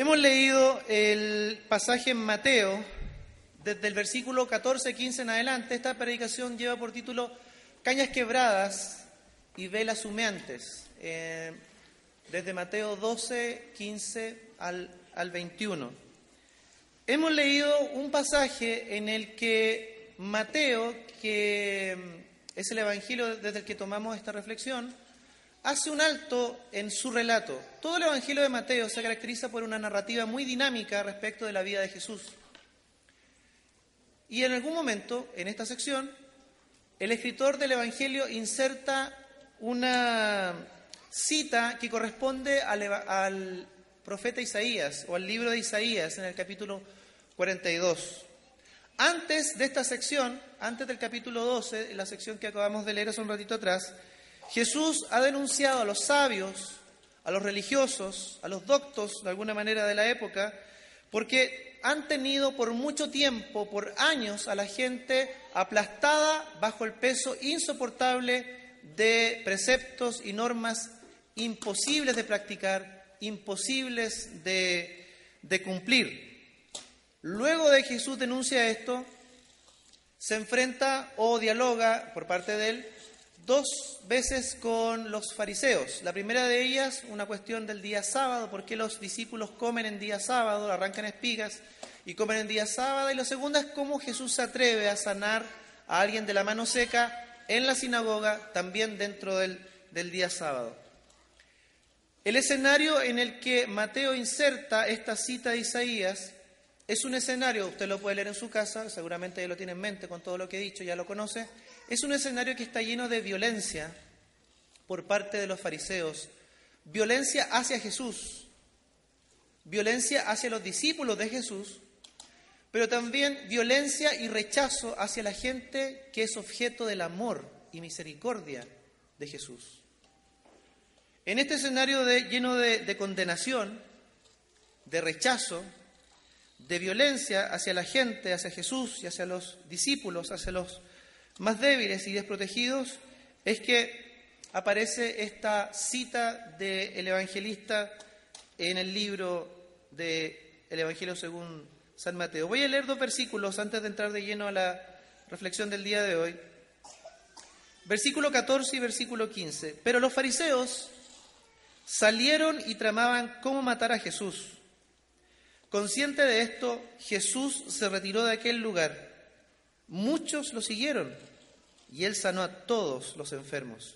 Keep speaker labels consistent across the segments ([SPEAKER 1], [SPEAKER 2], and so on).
[SPEAKER 1] Hemos leído el pasaje en Mateo, desde el versículo 14, 15 en adelante. Esta predicación lleva por título Cañas quebradas y velas humeantes, eh, desde Mateo 12, 15 al, al 21. Hemos leído un pasaje en el que Mateo, que es el evangelio desde el que tomamos esta reflexión, hace un alto en su relato. Todo el Evangelio de Mateo se caracteriza por una narrativa muy dinámica respecto de la vida de Jesús. Y en algún momento, en esta sección, el escritor del Evangelio inserta una cita que corresponde al, al, profeta Isaías o al libro de Isaías en el capítulo 42. Antes de esta sección, antes del capítulo 12, la sección que acabamos de leer hace un ratito atrás, Jesús ha denunciado a los sabios, a los religiosos, a los doctos de alguna manera de la época, porque han tenido por mucho tiempo, por años, a la gente aplastada bajo el peso insoportable de preceptos y normas imposibles de practicar, imposibles de, cumplir. Luego de Jesús denuncia esto, se enfrenta o dialoga por parte de él dos veces con los fariseos. La primera de ellas, una cuestión del día sábado, por qué los discípulos comen en día sábado, arrancan espigas y comen en día sábado. Y la segunda es cómo Jesús se atreve a sanar a alguien de la mano seca en la sinagoga, también dentro del, del día sábado. El escenario en el que Mateo inserta esta cita de Isaías es un escenario, usted lo puede leer en su casa, seguramente ya lo tiene en mente con todo lo que he dicho, ya lo conoce, es un escenario que está lleno de violencia por parte de los fariseos, violencia hacia Jesús, violencia hacia los discípulos de Jesús, pero también violencia y rechazo hacia la gente que es objeto del amor y misericordia de Jesús. En este escenario de, lleno de, de condenación, de rechazo, de violencia hacia la gente, hacia Jesús y hacia los discípulos, hacia los más débiles y desprotegidos, es que aparece esta cita del evangelista en el libro del Evangelio según San Mateo. Voy a leer dos versículos antes de entrar de lleno a la reflexión del día de hoy. Versículo 14 y versículo 15. Pero los fariseos salieron y tramaban cómo matar a Jesús. Consciente de esto, Jesús se retiró de aquel lugar. Muchos lo siguieron y él sanó a todos los enfermos.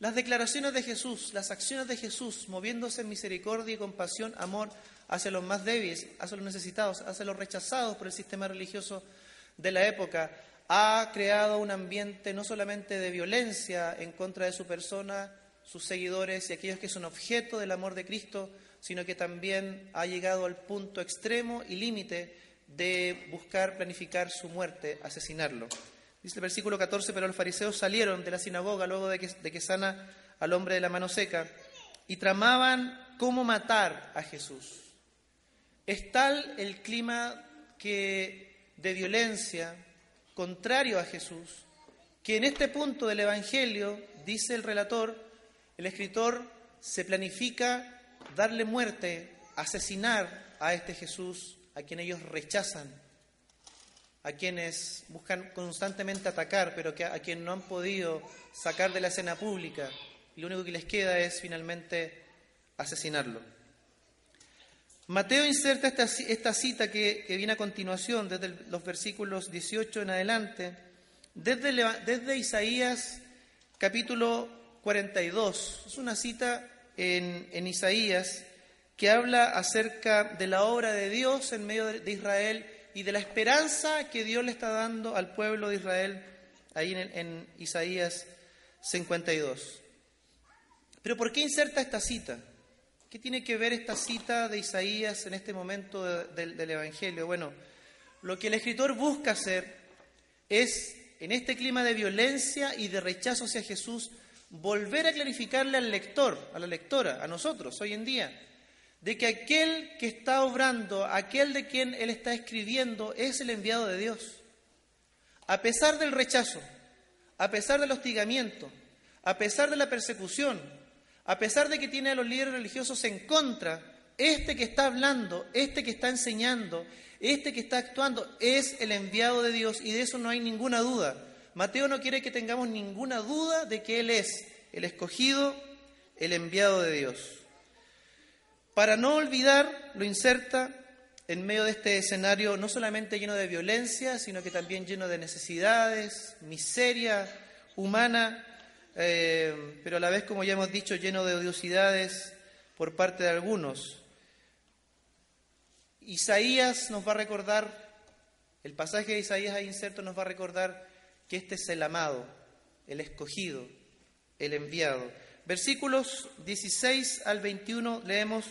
[SPEAKER 1] Las declaraciones de Jesús, las acciones de Jesús, moviéndose en misericordia y compasión, amor hacia los más débiles, hacia los necesitados, hacia los rechazados por el sistema religioso de la época, ha creado un ambiente no solamente de violencia en contra de su persona, sus seguidores y aquellos que son objeto del amor de Cristo, sino que también ha llegado al punto extremo y límite de buscar planificar su muerte, asesinarlo. Dice el versículo 14, pero los fariseos salieron de la sinagoga luego de que, de que sana al hombre de la mano seca y tramaban cómo matar a Jesús. Es tal el clima que, de violencia contrario a Jesús que en este punto del Evangelio, dice el relator, el escritor se planifica darle muerte, asesinar a este Jesús a quien ellos rechazan a quienes buscan constantemente atacar, pero que a, quien no han podido sacar de la escena pública. Y lo único que les queda es finalmente asesinarlo. Mateo inserta esta, esta cita que, que, viene a continuación, desde los versículos 18 en adelante, desde, desde Isaías capítulo 42. Es una cita en, en, Isaías que habla acerca de la obra de Dios en medio de, Israel y de la esperanza que Dios le está dando al pueblo de Israel ahí en, en Isaías 52. Pero ¿por qué inserta esta cita? ¿Qué tiene que ver esta cita de Isaías en este momento del Evangelio? Bueno, lo que el escritor busca hacer es, en este clima de violencia y de rechazo hacia Jesús, volver a clarificarle al lector, a la lectora, a nosotros hoy en día, de que aquel que está obrando, aquel de quien él está escribiendo, es el enviado de Dios. A pesar del rechazo, a pesar del hostigamiento, a pesar de la persecución, a pesar de que tiene a los líderes religiosos en contra, este que está hablando, este que está enseñando, este que está actuando, es el enviado de Dios y de eso no hay ninguna duda. Mateo no quiere que tengamos ninguna duda de que Él es el escogido, el enviado de Dios. Para no olvidar, lo inserta en medio de este escenario no solamente lleno de violencia, sino que también lleno de necesidades, miseria humana, eh, pero a la vez, como ya hemos dicho, lleno de odiosidades por parte de algunos. Isaías nos va a recordar, el pasaje de Isaías ahí inserto nos va a recordar que este es el amado, el escogido, el enviado. Versículos 16 al 21 leemos,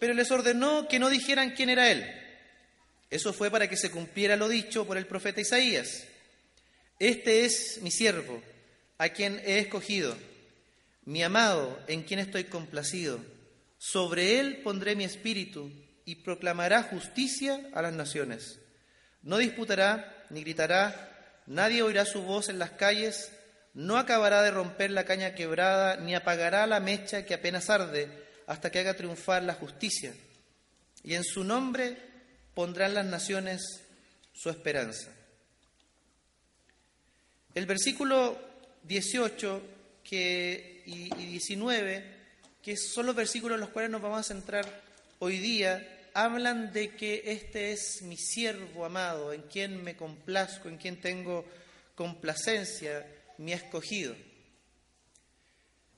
[SPEAKER 1] pero les ordenó que no dijeran quién era él. Eso fue para que se cumpliera lo dicho por el profeta Isaías. Este es mi siervo, a quien he escogido, mi amado, en quien estoy complacido. Sobre él pondré mi espíritu y proclamará justicia a las naciones. No disputará ni gritará, nadie oirá su voz en las calles, no acabará de romper la caña quebrada, ni apagará la mecha que apenas arde, hasta que haga triunfar la justicia. Y en su nombre pondrán las naciones su esperanza. El versículo 18 que, y, 19, que son los versículos en los cuales nos vamos a centrar hoy día, hablan de que este es mi siervo amado, en quien me complazco, en quien tengo complacencia, mi escogido.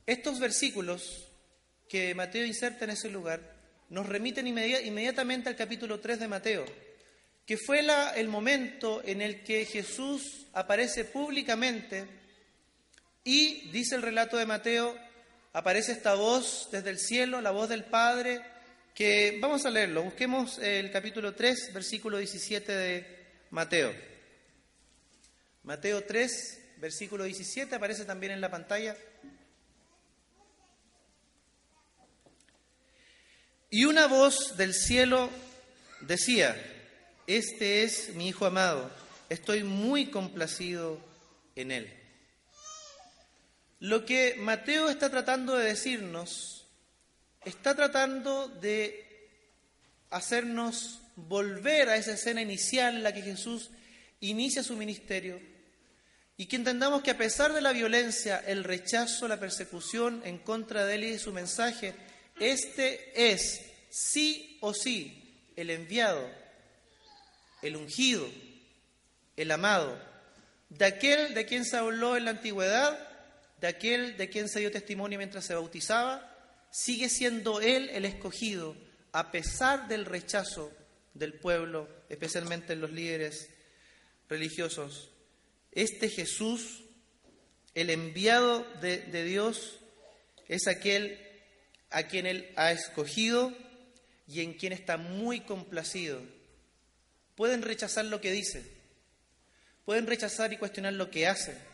[SPEAKER 1] Estos versículos que Mateo inserta en ese lugar nos remiten inmediatamente al capítulo 3 de Mateo, que fue el momento en el que Jesús aparece públicamente y, dice el relato de Mateo, aparece esta voz desde el cielo, la voz del Padre, que vamos a leerlo. Busquemos el capítulo 3, versículo 17 de Mateo. Mateo 3, versículo 17, aparece también en la pantalla. Y una voz del cielo decía, este es mi Hijo amado, estoy muy complacido en él. Lo que Mateo está tratando de decirnos, está tratando de hacernos volver a esa escena inicial en la que Jesús inicia su ministerio y que entendamos que a pesar de la violencia, el rechazo, la persecución en contra de él y de su mensaje, este es sí o sí el enviado, el ungido, el amado, de aquel de quien se habló en la antigüedad de aquel de quien se dio testimonio mientras se bautizaba, sigue siendo él el escogido, a pesar del rechazo del pueblo, especialmente los líderes religiosos. Este Jesús, el enviado de, de Dios, es aquel a quien él ha escogido y en quien está muy complacido. Pueden rechazar lo que dice, pueden rechazar y cuestionar lo que hace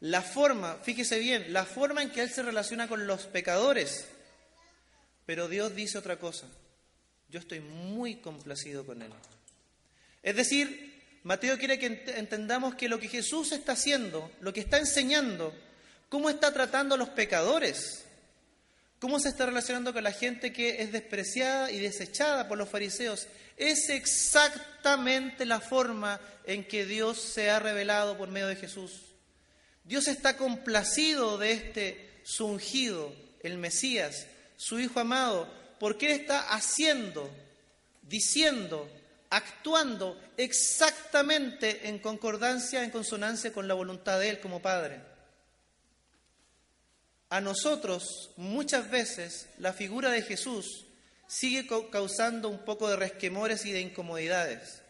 [SPEAKER 1] la forma, fíjese bien, la forma en que Él se relaciona con los pecadores. Pero Dios dice otra cosa. Yo estoy muy complacido con Él. Es decir, Mateo quiere que entendamos que lo que Jesús está haciendo, lo que está enseñando, cómo está tratando a los pecadores, cómo se está relacionando con la gente que es despreciada y desechada por los fariseos, es exactamente la forma en que Dios se ha revelado por medio de Jesús. Dios está complacido de este ungido, el Mesías, su Hijo amado, porque Él está haciendo, diciendo, actuando exactamente en concordancia, en consonancia con la voluntad de Él como Padre. A nosotros muchas veces la figura de Jesús sigue causando un poco de resquemores y de incomodidades,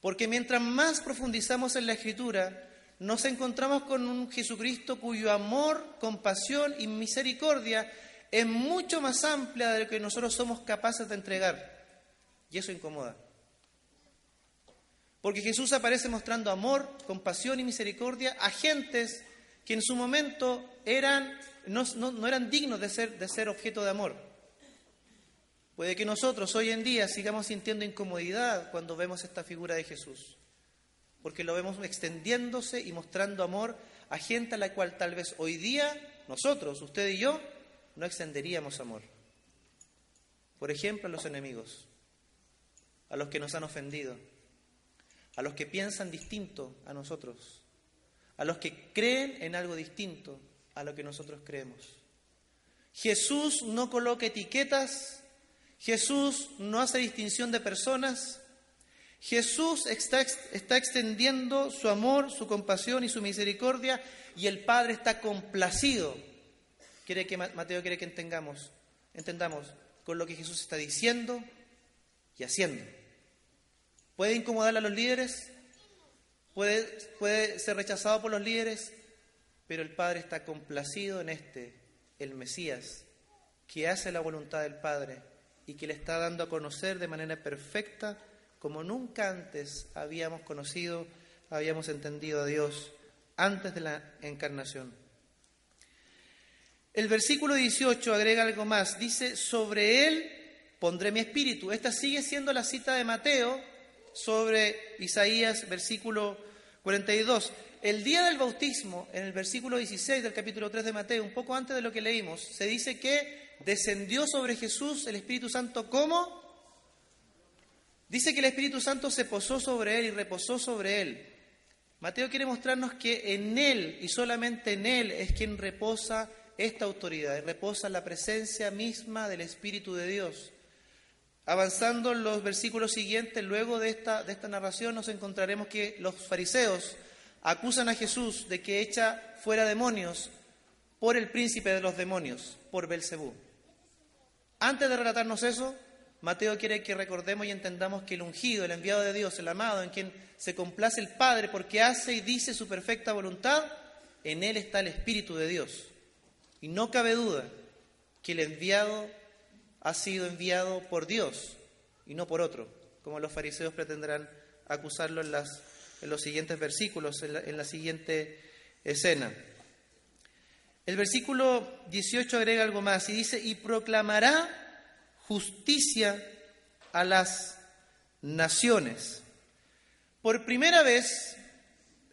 [SPEAKER 1] porque mientras más profundizamos en la Escritura, nos encontramos con un Jesucristo cuyo amor, compasión y misericordia es mucho más amplia de lo que nosotros somos capaces de entregar. Y eso incomoda. Porque Jesús aparece mostrando amor, compasión y misericordia a gentes que en su momento eran, no, no eran dignos de ser, de ser objeto de amor. Puede que nosotros hoy en día sigamos sintiendo incomodidad cuando vemos esta figura de Jesús, porque lo vemos extendiéndose y mostrando amor a gente a la cual tal vez hoy día nosotros, usted y yo, no extenderíamos amor. Por ejemplo, a los enemigos, a los que nos han ofendido, a los que piensan distinto a nosotros, a los que creen en algo distinto a lo que nosotros creemos. Jesús no coloca etiquetas, Jesús no hace distinción de personas, Jesús está, extendiendo su amor, su compasión y su misericordia y el Padre está complacido. Quiere que Mateo quiere que entendamos, entendamos con lo que Jesús está diciendo y haciendo. ¿Puede incomodar a los líderes? ¿Puede, ser rechazado por los líderes? Pero el Padre está complacido en este, el Mesías, que hace la voluntad del Padre y que le está dando a conocer de manera perfecta como nunca antes habíamos conocido, habíamos entendido a Dios antes de la encarnación. El versículo 18 agrega algo más, dice, sobre él pondré mi espíritu. Esta sigue siendo la cita de Mateo sobre Isaías, versículo 42. El día del bautismo, en el versículo 16 del capítulo 3 de Mateo, un poco antes de lo que leímos, se dice que descendió sobre Jesús el Espíritu Santo como Dice que el Espíritu Santo se posó sobre él y reposó sobre él. Mateo quiere mostrarnos que en él y solamente en él es quien reposa esta autoridad, reposa la presencia misma del Espíritu de Dios. Avanzando en los versículos siguientes, luego de esta, de esta narración, nos encontraremos que los fariseos acusan a Jesús de que echa fuera demonios por el príncipe de los demonios, por Belcebú. Antes de relatarnos eso, Mateo quiere que recordemos y entendamos que el ungido, el enviado de Dios, el amado, en quien se complace el Padre porque hace y dice su perfecta voluntad, en él está el Espíritu de Dios. Y no cabe duda que el enviado ha sido enviado por Dios y no por otro, como los fariseos pretenderán acusarlo en, las, en los siguientes versículos, en la, en la siguiente escena. El versículo 18 agrega algo más y dice, y proclamará justicia a las naciones. Por primera vez,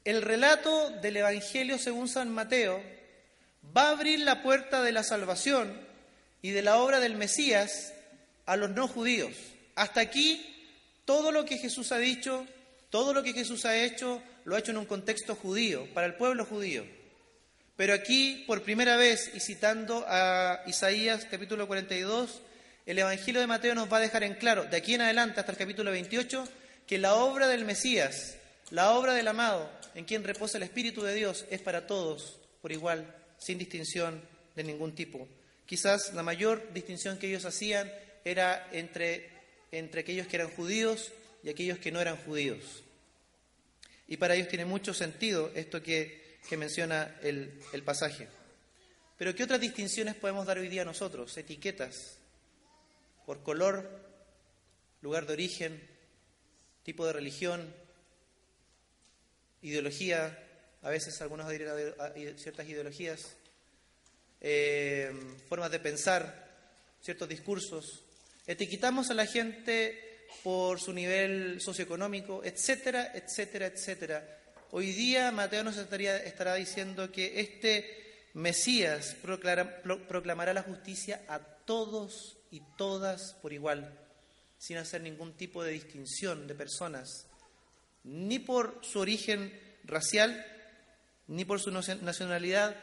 [SPEAKER 1] el relato del Evangelio según San Mateo va a abrir la puerta de la salvación y de la obra del Mesías a los no judíos. Hasta aquí, todo lo que Jesús ha dicho, todo lo que Jesús ha hecho, lo ha hecho en un contexto judío, para el pueblo judío. Pero aquí, por primera vez, y citando a Isaías capítulo 42, el Evangelio de Mateo nos va a dejar en claro, de aquí en adelante hasta el capítulo 28, que la obra del Mesías, la obra del amado, en quien reposa el Espíritu de Dios, es para todos por igual, sin distinción de ningún tipo. Quizás la mayor distinción que ellos hacían era entre, entre aquellos que eran judíos y aquellos que no eran judíos. Y para ellos tiene mucho sentido esto que, que menciona el, el pasaje. Pero ¿qué otras distinciones podemos dar hoy día nosotros? Etiquetas por color, lugar de origen, tipo de religión, ideología, a veces algunos dirán ciertas ideologías, eh, formas de pensar, ciertos discursos. Etiquetamos a la gente por su nivel socioeconómico, etcétera, etcétera, etcétera. Hoy día Mateo nos estaría, estará diciendo que este Mesías proclamará la justicia a todos y todas por igual, sin hacer ningún tipo de distinción de personas, ni por su origen racial, ni por su nacionalidad,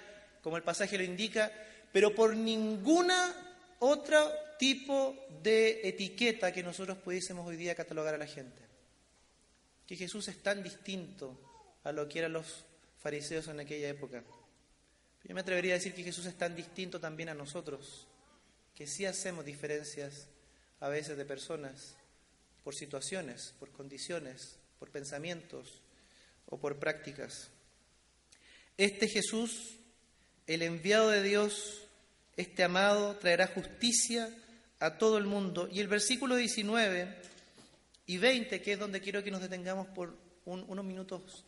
[SPEAKER 1] como el pasaje lo indica, pero por ninguna otro tipo de etiqueta que nosotros pudiésemos hoy día catalogar a la gente. Que Jesús es tan distinto a lo que eran los fariseos en aquella época. Yo me atrevería a decir que Jesús es tan distinto también a nosotros que sí hacemos diferencias a veces de personas por situaciones, por condiciones, por pensamientos o por prácticas. Este Jesús, el enviado de Dios, Este amado traerá justicia a todo el mundo. Y el versículo 19 y 20, que es donde quiero que nos detengamos por unos minutos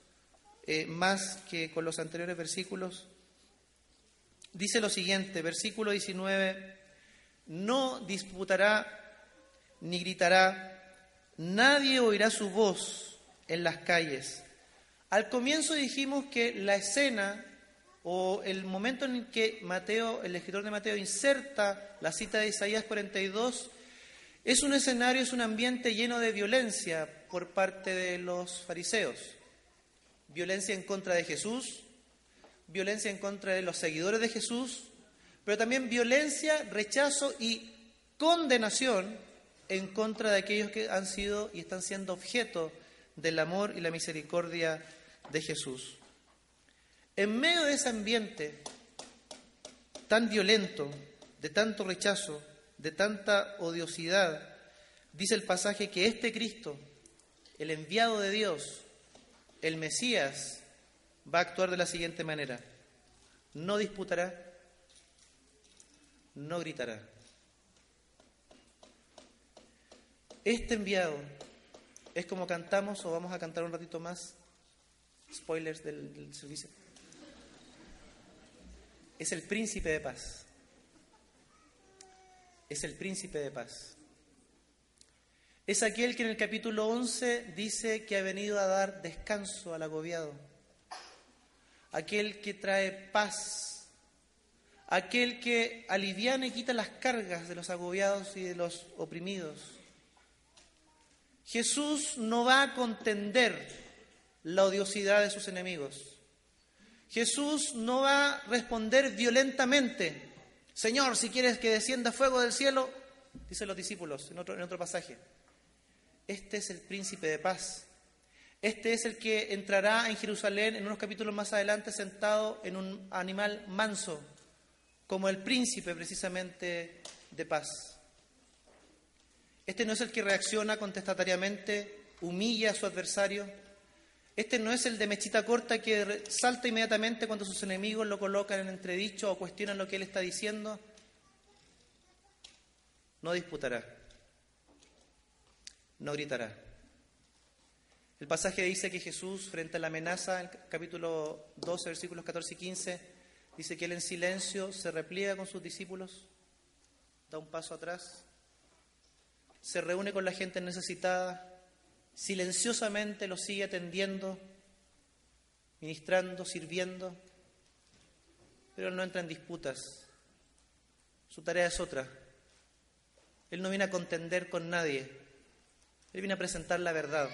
[SPEAKER 1] eh, más que con los anteriores versículos, dice lo siguiente, versículo 19, no disputará ni gritará, nadie oirá su voz en las calles. Al comienzo dijimos que la escena o el momento en que Mateo, el escritor de Mateo, inserta la cita de Isaías 42, es un escenario, es un ambiente lleno de violencia por parte de los fariseos. Violencia en contra de Jesús, violencia en contra de los seguidores de Jesús, pero también violencia, rechazo y condenación en contra de aquellos que han sido y están siendo objeto del amor y la misericordia de Jesús. En medio de ese ambiente tan violento, de tanto rechazo, de tanta odiosidad, dice el pasaje que este Cristo, el enviado de Dios, el Mesías, va a actuar de la siguiente manera. No disputará, no gritará. Este enviado es como cantamos o vamos a cantar un ratito más, spoilers del, servicio es el príncipe de paz. Es el príncipe de paz. Es aquel que en el capítulo 11 dice que ha venido a dar descanso al agobiado. Aquel que trae paz. Aquel que aliviana y quita las cargas de los agobiados y de los oprimidos. Jesús no va a contender la odiosidad de sus enemigos. Jesús no va a responder violentamente. Señor, si quieres que descienda fuego del cielo, dicen los discípulos en otro, en otro pasaje. Este es el príncipe de paz. Este es el que entrará en Jerusalén en unos capítulos más adelante sentado en un animal manso, como el príncipe precisamente de paz. Este no es el que reacciona contestatariamente, humilla a su adversario, este no es el de mechita corta que salta inmediatamente cuando sus enemigos lo colocan en entredicho o cuestionan lo que él está diciendo. No disputará. No gritará. El pasaje dice que Jesús, frente a la amenaza, en capítulo 12, versículos 14 y 15, dice que él en silencio se repliega con sus discípulos, da un paso atrás, se reúne con la gente necesitada, silenciosamente lo sigue atendiendo, ministrando, sirviendo, pero él no entra en disputas. Su tarea es otra. Él no viene a contender con nadie. Él viene a presentar la verdad.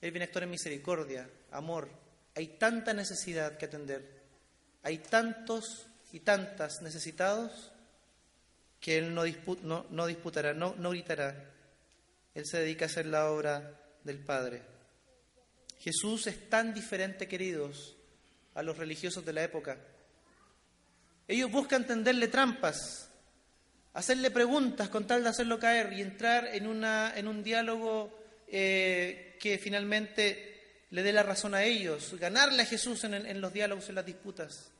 [SPEAKER 1] Él viene a actuar en misericordia, amor. Hay tanta necesidad que atender. Hay tantos y tantas necesitados que Él no, no, disputará, no, no gritará. Él se dedica a hacer la obra del Padre. Jesús es tan diferente, queridos, a los religiosos de la época. Ellos buscan tenderle trampas, hacerle preguntas con tal de hacerlo caer y entrar en, una, en un diálogo eh, que finalmente le dé la razón a ellos, ganarle a Jesús en, en los diálogos, en las disputas.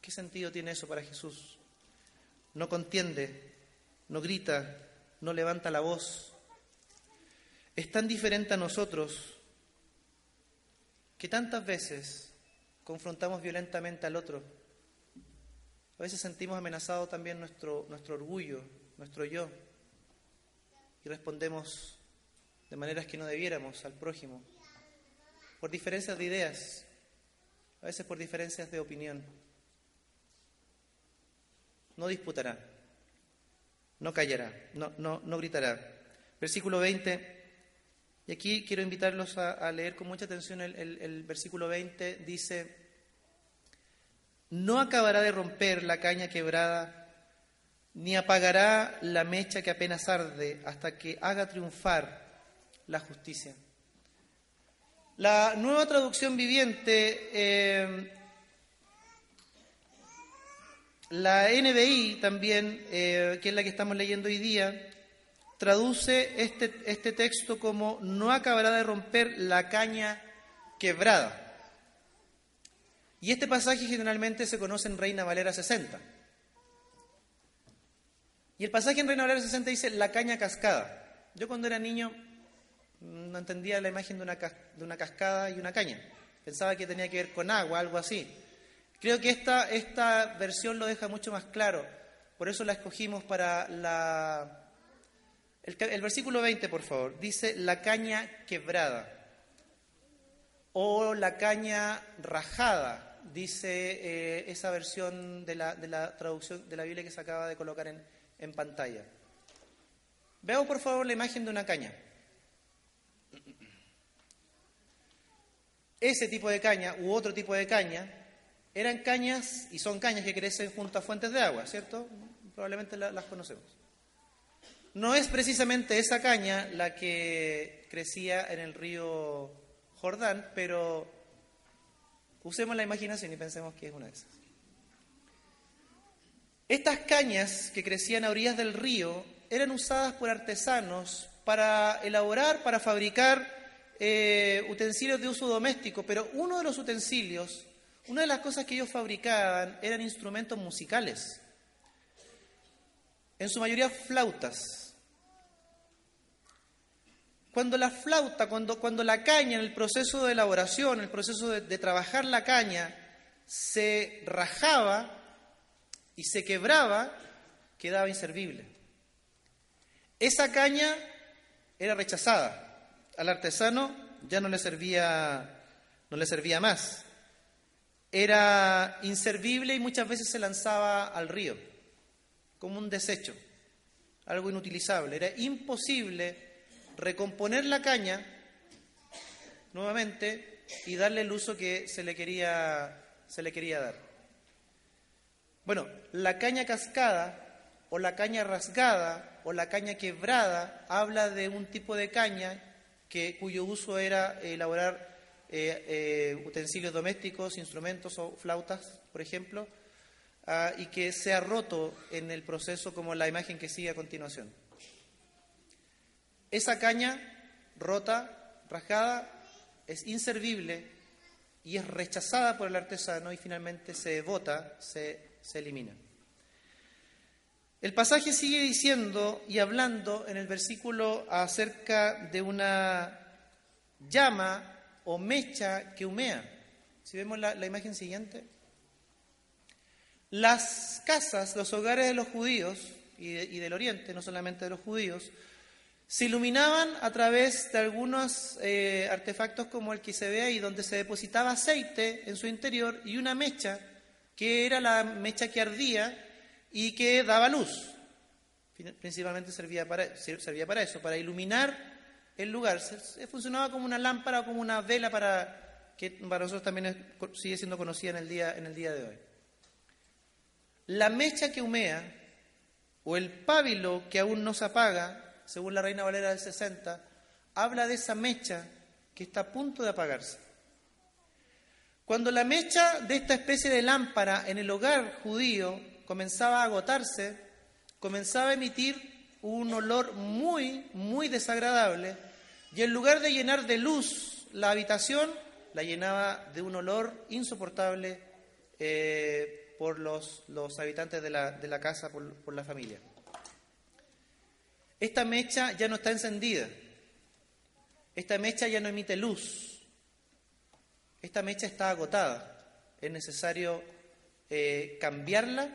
[SPEAKER 1] ¿Qué sentido tiene eso para Jesús? No contiende, no grita, no levanta la voz, es tan diferente a nosotros que tantas veces confrontamos violentamente al otro. A veces sentimos amenazado también nuestro, nuestro orgullo, nuestro yo, y respondemos de maneras que no debiéramos al prójimo, por diferencias de ideas, a veces por diferencias de opinión. No disputará, no callará, no, no, no gritará. Versículo 20 y aquí quiero invitarlos a, leer con mucha atención el, versículo 20. Dice, no acabará de romper la caña quebrada, ni apagará la mecha que apenas arde hasta que haga triunfar la justicia. La nueva traducción viviente, eh, la NBI también, eh, que es la que estamos leyendo hoy día, traduce este, este texto como no acabará de romper la caña quebrada. Y este pasaje generalmente se conoce en Reina Valera 60. Y el pasaje en Reina Valera 60 dice la caña cascada. Yo cuando era niño no entendía la imagen de una, de una cascada y una caña. Pensaba que tenía que ver con agua, algo así. Creo que esta, esta versión lo deja mucho más claro. Por eso la escogimos para la... El, versículo 20, por favor. Dice la caña quebrada o la caña rajada, dice eh, esa versión de la, de la, traducción de la Biblia que se acaba de colocar en, en pantalla. Veamos por favor la imagen de una caña. Ese tipo de caña u otro tipo de caña eran cañas y son cañas que crecen junto a fuentes de agua, ¿cierto? Probablemente las conocemos. No es precisamente esa caña la que crecía en el río Jordán, pero usemos la imaginación y pensemos que es una de esas. Estas cañas que crecían a orillas del río eran usadas por artesanos para elaborar, para fabricar eh, utensilios de uso doméstico, pero uno de los utensilios, una de las cosas que ellos fabricaban eran instrumentos musicales, en su mayoría flautas. Cuando la flauta, cuando, cuando la caña en el proceso de elaboración, en el proceso de, de trabajar la caña, se rajaba y se quebraba, quedaba inservible. Esa caña era rechazada. Al artesano ya no le servía, no le servía más. Era inservible y muchas veces se lanzaba al río como un desecho, algo inutilizable. Era imposible recomponer la caña nuevamente y darle el uso que se le quería, se le quería dar. Bueno, la caña cascada o la caña rasgada o la caña quebrada habla de un tipo de caña que, cuyo uso era elaborar eh, eh, utensilios domésticos, instrumentos o flautas, por ejemplo, ah, y que se ha roto en el proceso como la imagen que sigue a continuación. Esa caña rota, rajada, es inservible y es rechazada por el artesano y finalmente se bota, se, se elimina. El pasaje sigue diciendo y hablando en el versículo acerca de una llama o mecha que humea. Si vemos la, imagen siguiente. Las casas, los hogares de los judíos y del oriente, no solamente de los judíos, se iluminaban a través de algunos eh, artefactos como el que se ve ahí, donde se depositaba aceite en su interior y una mecha, que era la mecha que ardía y que daba luz. Principalmente servía para, servía para eso, para iluminar el lugar. funcionaba como una lámpara o como una vela para que para nosotros también sigue siendo conocida en el, día, en el día de hoy. La mecha que humea o el pábilo que aún no se apaga según la Reina Valera del 60, habla de esa mecha que está a punto de apagarse. Cuando la mecha de esta especie de lámpara en el hogar judío comenzaba a agotarse, comenzaba a emitir un olor muy, muy desagradable y en lugar de llenar de luz la habitación, la llenaba de un olor insoportable eh, por los, los, habitantes de la, de la casa, por, por la familia. Esta mecha ya no está encendida. Esta mecha ya no emite luz. Esta mecha está agotada. Es necesario eh, cambiarla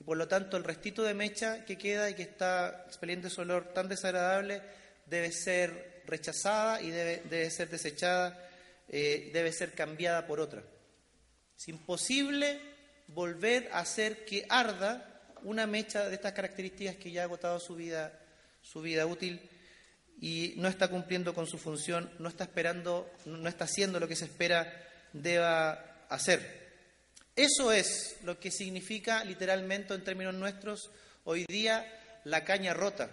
[SPEAKER 1] y por lo tanto el restito de mecha que queda y que está expeliendo ese olor tan desagradable debe ser rechazada y debe, ser desechada, eh, debe ser cambiada por otra. Es imposible volver a hacer que arda una mecha de estas características que ya ha agotado su vida su vida útil y no está cumpliendo con su función, no está esperando, no está haciendo lo que se espera deba hacer. Eso es lo que significa literalmente en términos nuestros hoy día la caña rota.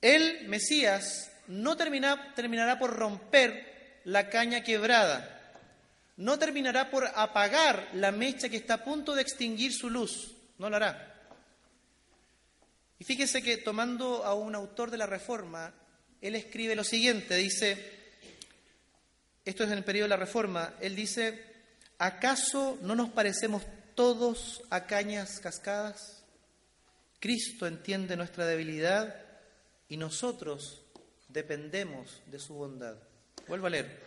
[SPEAKER 1] El Mesías no terminará por romper la caña quebrada, no terminará por apagar la mecha que está a punto de extinguir su luz, no lo hará. Y fíjese que tomando a un autor de la Reforma, él escribe lo siguiente, dice, esto es en el periodo de la Reforma, él dice, ¿acaso no nos parecemos todos a cañas cascadas? Cristo entiende nuestra debilidad y nosotros dependemos de su bondad. Vuelvo a leer.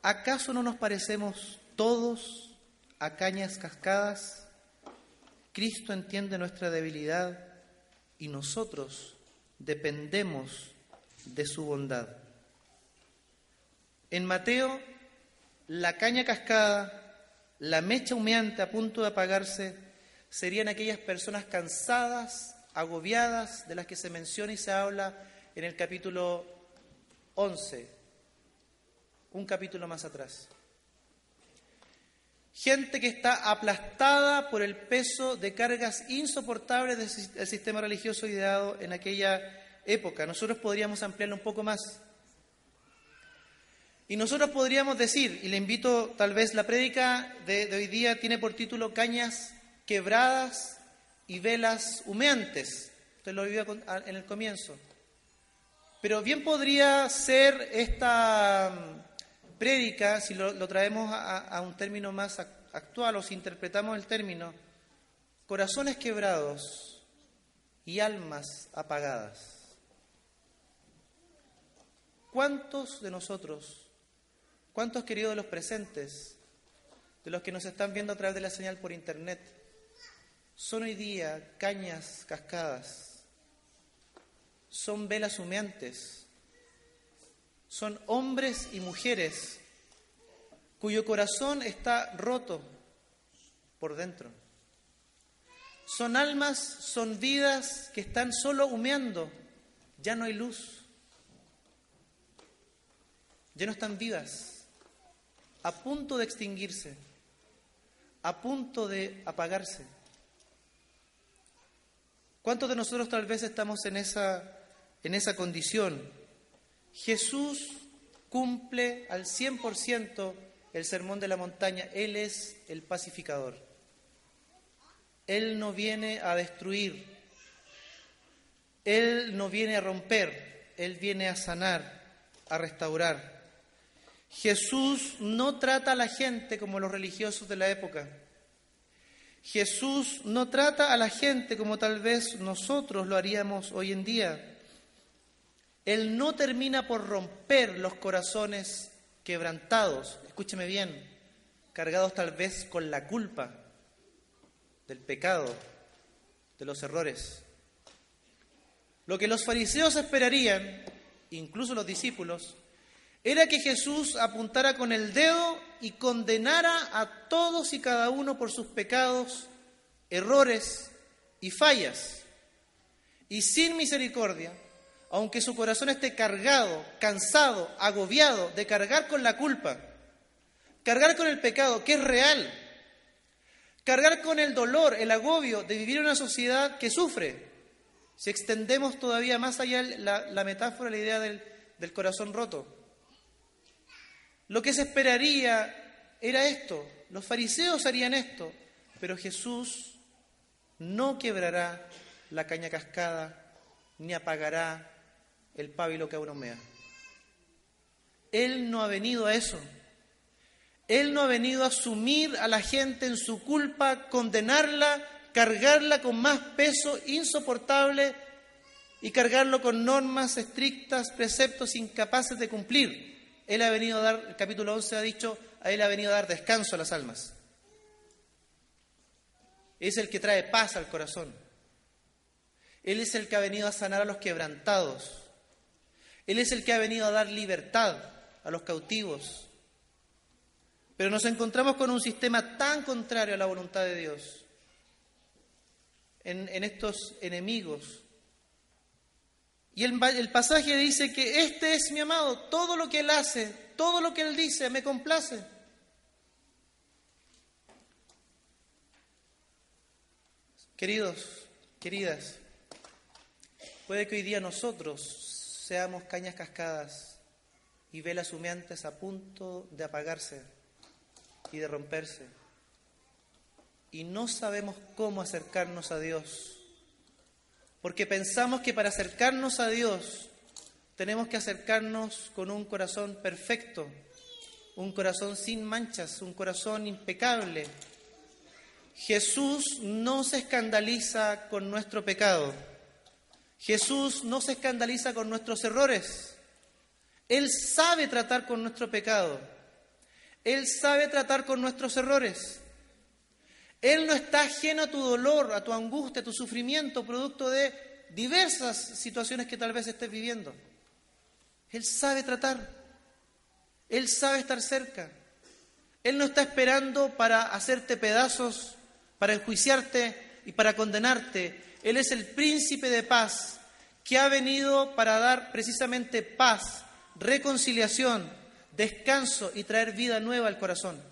[SPEAKER 1] ¿Acaso no nos parecemos todos a cañas cascadas? Cristo entiende nuestra debilidad y nosotros dependemos de su bondad. En Mateo, la caña cascada, la mecha humeante a punto de apagarse, serían aquellas personas cansadas, agobiadas, de las que se menciona y se habla en el capítulo 11, un capítulo más atrás. Gente que está aplastada por el peso de cargas insoportables del sistema religioso ideado en aquella época. Nosotros podríamos ampliarlo un poco más. Y nosotros podríamos decir, y le invito, tal vez la prédica de, hoy día tiene por título Cañas quebradas y velas humeantes. Usted lo vio en el comienzo. Pero bien podría ser esta prédica, si lo, traemos a, un término más actual o si interpretamos el término, corazones quebrados y almas apagadas. ¿Cuántos de nosotros, cuántos queridos de los presentes, de los que nos están viendo a través de la señal por internet, son hoy día cañas cascadas, son velas humeantes, son hombres y mujeres cuyo corazón está roto por dentro. Son almas, son vidas que están solo humeando, ya no hay luz, ya no están vivas, a punto de extinguirse, a punto de apagarse. ¿Cuántos de nosotros tal vez estamos en esa, en esa condición? Jesús cumple al 100% el sermón de la montaña. Él es el pacificador. Él no viene a destruir. Él no viene a romper. Él viene a sanar, a restaurar. Jesús no trata a la gente como los religiosos de la época. Jesús no trata a la gente como tal vez nosotros lo haríamos hoy en día. Él no termina por romper los corazones quebrantados, escúcheme bien, cargados tal vez con la culpa del pecado, de los errores. Lo que los fariseos esperarían, incluso los discípulos, era que Jesús apuntara con el dedo y condenara a todos y cada uno por sus pecados, errores y fallas. Y sin misericordia, aunque su corazón esté cargado, cansado, agobiado de cargar con la culpa, cargar con el pecado, que es real, cargar con el dolor, el agobio de vivir en una sociedad que sufre. Si extendemos todavía más allá la, metáfora, la idea del, del corazón roto. Lo que se esperaría era esto, los fariseos harían esto, pero Jesús no quebrará la caña cascada ni apagará el pábilo que abrumea. Él no ha venido a eso. Él no ha venido a asumir a la gente en su culpa, condenarla, cargarla con más peso insoportable y cargarlo con normas estrictas, preceptos incapaces de cumplir. Él ha venido a dar, el capítulo 11 ha dicho, a Él ha venido a dar descanso a las almas. Es el que trae paz al corazón. Él es el que ha venido a sanar a los quebrantados. Él es el que ha venido a dar libertad a los cautivos. Pero nos encontramos con un sistema tan contrario a la voluntad de Dios, en, estos enemigos. Y el, el pasaje dice que este es mi amado, todo lo que Él hace, todo lo que Él dice, me complace. Queridos, queridas, puede que hoy día nosotros seamos cañas cascadas y velas humeantes a punto de apagarse y de romperse. Y no sabemos cómo acercarnos a Dios, porque pensamos que para acercarnos a Dios tenemos que acercarnos con un corazón perfecto, un corazón sin manchas, un corazón impecable. Jesús no se escandaliza con nuestro pecado. Jesús no se escandaliza con nuestros errores. Él sabe tratar con nuestro pecado. Él sabe tratar con nuestros errores. Él no está ajeno a tu dolor, a tu angustia, a tu sufrimiento, producto de diversas situaciones que tal vez estés viviendo. Él sabe tratar. Él sabe estar cerca. Él no está esperando para hacerte pedazos, para enjuiciarte y para condenarte. Él es el príncipe de paz que ha venido para dar precisamente paz, reconciliación, descanso y traer vida nueva al corazón.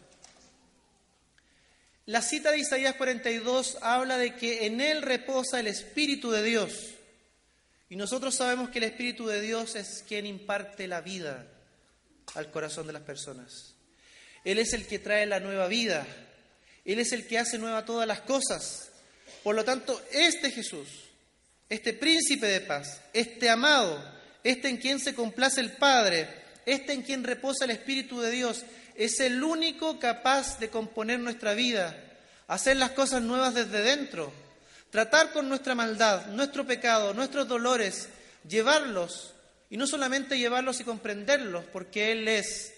[SPEAKER 1] La cita de Isaías 42 habla de que en Él reposa el Espíritu de Dios. Y nosotros sabemos que el Espíritu de Dios es quien imparte la vida al corazón de las personas. Él es el que trae la nueva vida. Él es el que hace nueva todas las cosas. Por lo tanto, este Jesús, este príncipe de paz, este amado, este en quien se complace el Padre, este en quien reposa el Espíritu de Dios, es el único capaz de componer nuestra vida, hacer las cosas nuevas desde dentro, tratar con nuestra maldad, nuestro pecado, nuestros dolores, llevarlos, y no solamente llevarlos y comprenderlos, porque Él es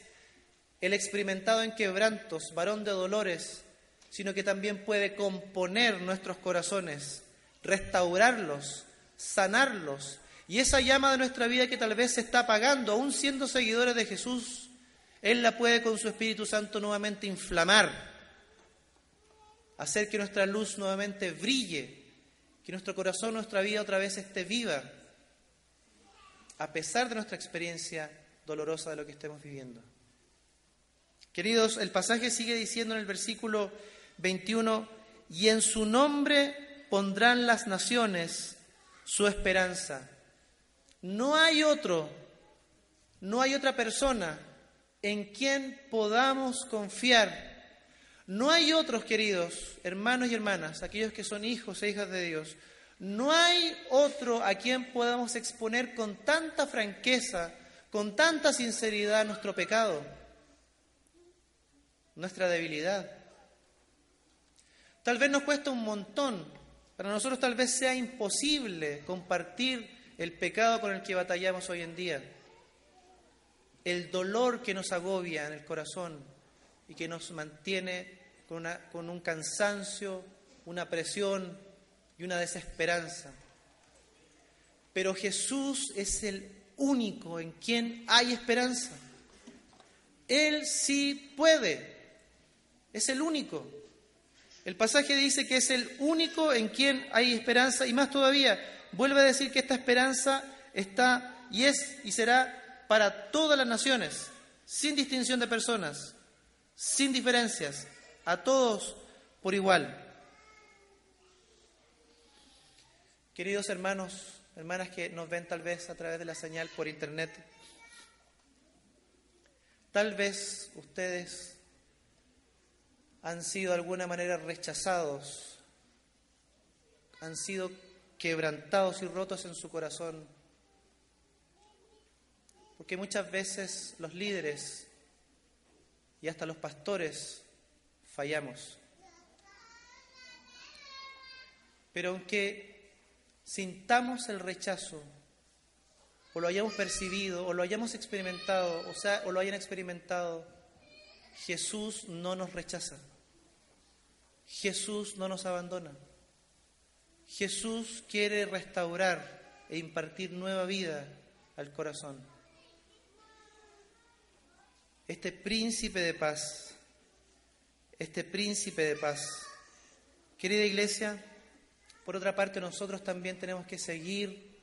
[SPEAKER 1] el experimentado en quebrantos, varón de dolores, sino que también puede componer nuestros corazones, restaurarlos, sanarlos, y esa llama de nuestra vida que tal vez se está apagando, aún siendo seguidores de Jesús, él la puede con su Espíritu Santo nuevamente inflamar, hacer que nuestra luz nuevamente brille, que nuestro corazón, nuestra vida otra vez esté viva, a pesar de nuestra experiencia dolorosa de lo que estemos viviendo. Queridos, el pasaje sigue diciendo en el versículo 21, y en su nombre pondrán las naciones su esperanza. No hay otro, no hay otra persona en quien podamos confiar. No hay otros, queridos hermanos y hermanas, aquellos que son hijos e hijas de Dios, no hay otro a quien podamos exponer con tanta franqueza, con tanta sinceridad nuestro pecado, nuestra debilidad. Tal vez nos cuesta un montón, para nosotros tal vez sea imposible compartir el pecado con el que batallamos hoy en día el dolor que nos agobia en el corazón y que nos mantiene con, con un cansancio, una presión y una desesperanza. Pero Jesús es el único en quien hay esperanza. Él sí puede, es el único. El pasaje dice que es el único en quien hay esperanza y más todavía, vuelve a decir que esta esperanza está y es y será para todas las naciones, sin distinción de personas, sin diferencias, a todos por igual. Queridos hermanos, hermanas que nos ven tal vez a través de la señal por internet, tal vez ustedes han sido de alguna manera rechazados, han sido quebrantados y rotos en su corazón porque muchas veces los líderes y hasta los pastores fallamos. Pero aunque sintamos el rechazo, o lo hayamos percibido, o lo hayamos experimentado, o sea, o lo hayan experimentado, Jesús no nos rechaza. Jesús no nos abandona. Jesús quiere restaurar e impartir nueva vida al corazón este príncipe de paz, este príncipe de paz. Querida iglesia, por otra parte nosotros también tenemos que seguir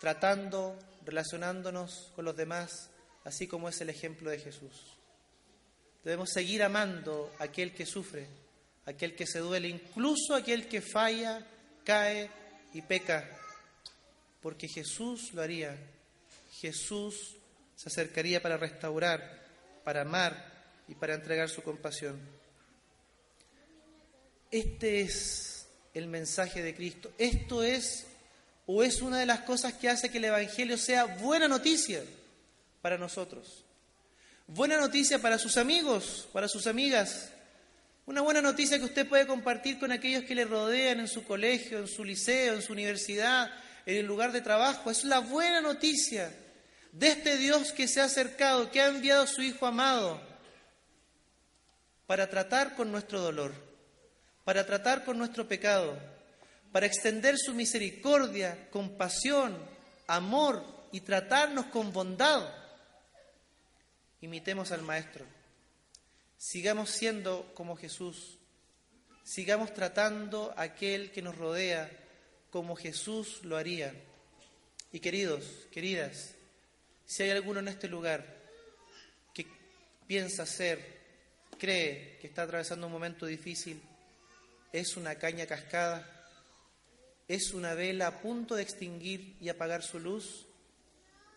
[SPEAKER 1] tratando, relacionándonos con los demás, así como es el ejemplo de Jesús. Debemos seguir amando a aquel que sufre, a aquel que se duele, incluso a aquel que falla, cae y peca, porque Jesús lo haría. Jesús se acercaría para restaurar para amar y para entregar su compasión. Este es el mensaje de Cristo. Esto es o es una de las cosas que hace que el Evangelio sea buena noticia para nosotros. Buena noticia para sus amigos, para sus amigas. Una buena noticia que usted puede compartir con aquellos que le rodean en su colegio, en su liceo, en su universidad, en el lugar de trabajo. Es la buena noticia de este Dios que se ha acercado, que ha enviado a su Hijo amado para tratar con nuestro dolor, para tratar con nuestro pecado, para extender su misericordia, compasión, amor y tratarnos con bondad. Imitemos al Maestro. Sigamos siendo como Jesús. Sigamos tratando a aquel que nos rodea como Jesús lo haría. Y queridos, queridas, si hay alguno en este lugar que piensa ser, cree que está atravesando un momento difícil, es una caña cascada, es una vela a punto de extinguir y apagar su luz,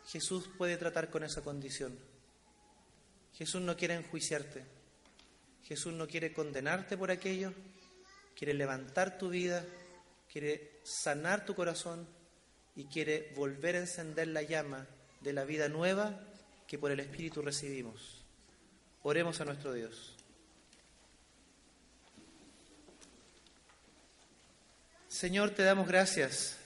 [SPEAKER 1] Jesús puede tratar con esa condición. Jesús no quiere enjuiciarte. Jesús no quiere condenarte por aquello, quiere levantar tu vida, quiere sanar tu corazón y quiere volver a encender la llama de la vida nueva que por el Espíritu recibimos. Oremos a nuestro Dios. Señor, te damos gracias.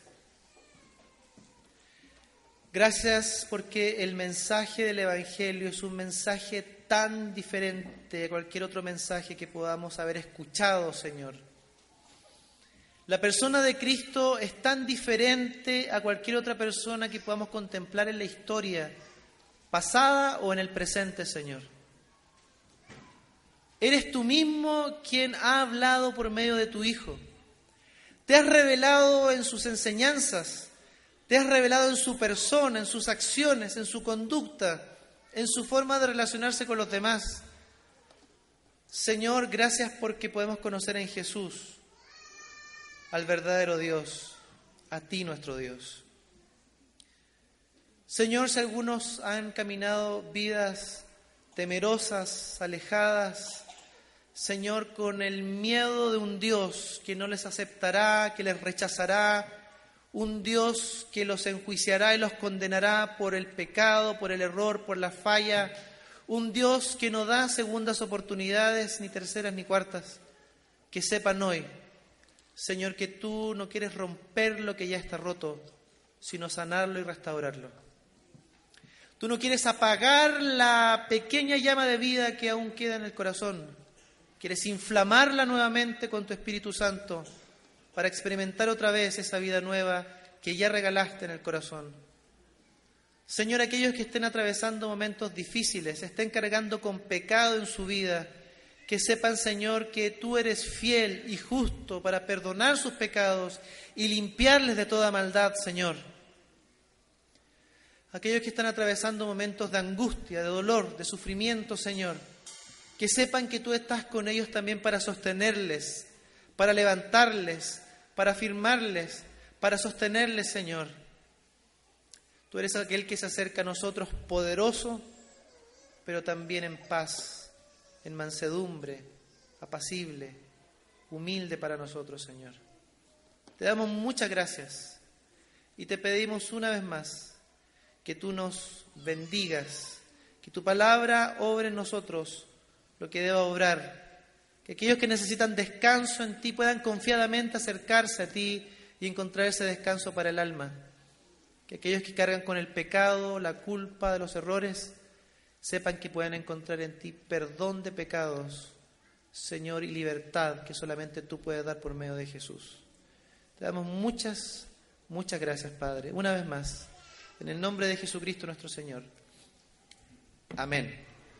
[SPEAKER 1] Gracias porque el mensaje del Evangelio es un mensaje tan diferente de cualquier otro mensaje que podamos haber escuchado, Señor. La persona de Cristo es tan diferente a cualquier otra persona que podamos contemplar en la historia, pasada o en el presente, Señor. Eres tú mismo quien ha hablado por medio de tu Hijo. Te has revelado en sus enseñanzas, te has revelado en su persona, en sus acciones, en su conducta en su forma de relacionarse con los demás. Señor, gracias porque podemos conocer en Jesús al verdadero Dios, a ti nuestro Dios. Señor, si algunos han caminado vidas temerosas, alejadas, Señor, con el miedo de un Dios que no les aceptará, que les rechazará, un Dios que los enjuiciará y los condenará por el pecado, por el error, por la falla, un Dios que no da segundas oportunidades, ni terceras ni cuartas. Que sepan hoy, Señor, que tú no quieres romper lo que ya está roto, sino sanarlo y restaurarlo. Tú no quieres apagar la pequeña llama de vida que aún queda en el corazón. Quieres inflamarla nuevamente con tu Espíritu Santo para experimentar otra vez esa vida nueva que ya regalaste en el corazón. Señor, aquellos que estén atravesando momentos difíciles, estén cargando con pecado en su vida, que sepan, Señor, que tú eres fiel y justo para perdonar sus pecados y limpiarles de toda maldad, Señor. Aquellos que están atravesando momentos de angustia, de dolor, de sufrimiento, Señor, que sepan que tú estás con ellos también para sostenerles, para levantarles, para afirmarles, para sostenerles, Señor. Tú eres aquel que se acerca a nosotros poderoso, pero también en paz, en mansedumbre, apacible, humilde para nosotros, Señor. Te damos muchas gracias y te pedimos una vez más que tú nos bendigas, que tu palabra obre en nosotros lo que deba obrar que aquellos que necesitan descanso en ti puedan confiadamente acercarse a ti y encontrar ese descanso para el alma. Que aquellos que cargan con el pecado, la culpa de los errores, sepan que pueden encontrar en ti perdón de pecados, Señor, y libertad que solamente tú puedes dar por medio de Jesús. Te damos muchas, muchas gracias, Padre. Una vez más, en el nombre de Jesucristo nuestro Señor. Amén.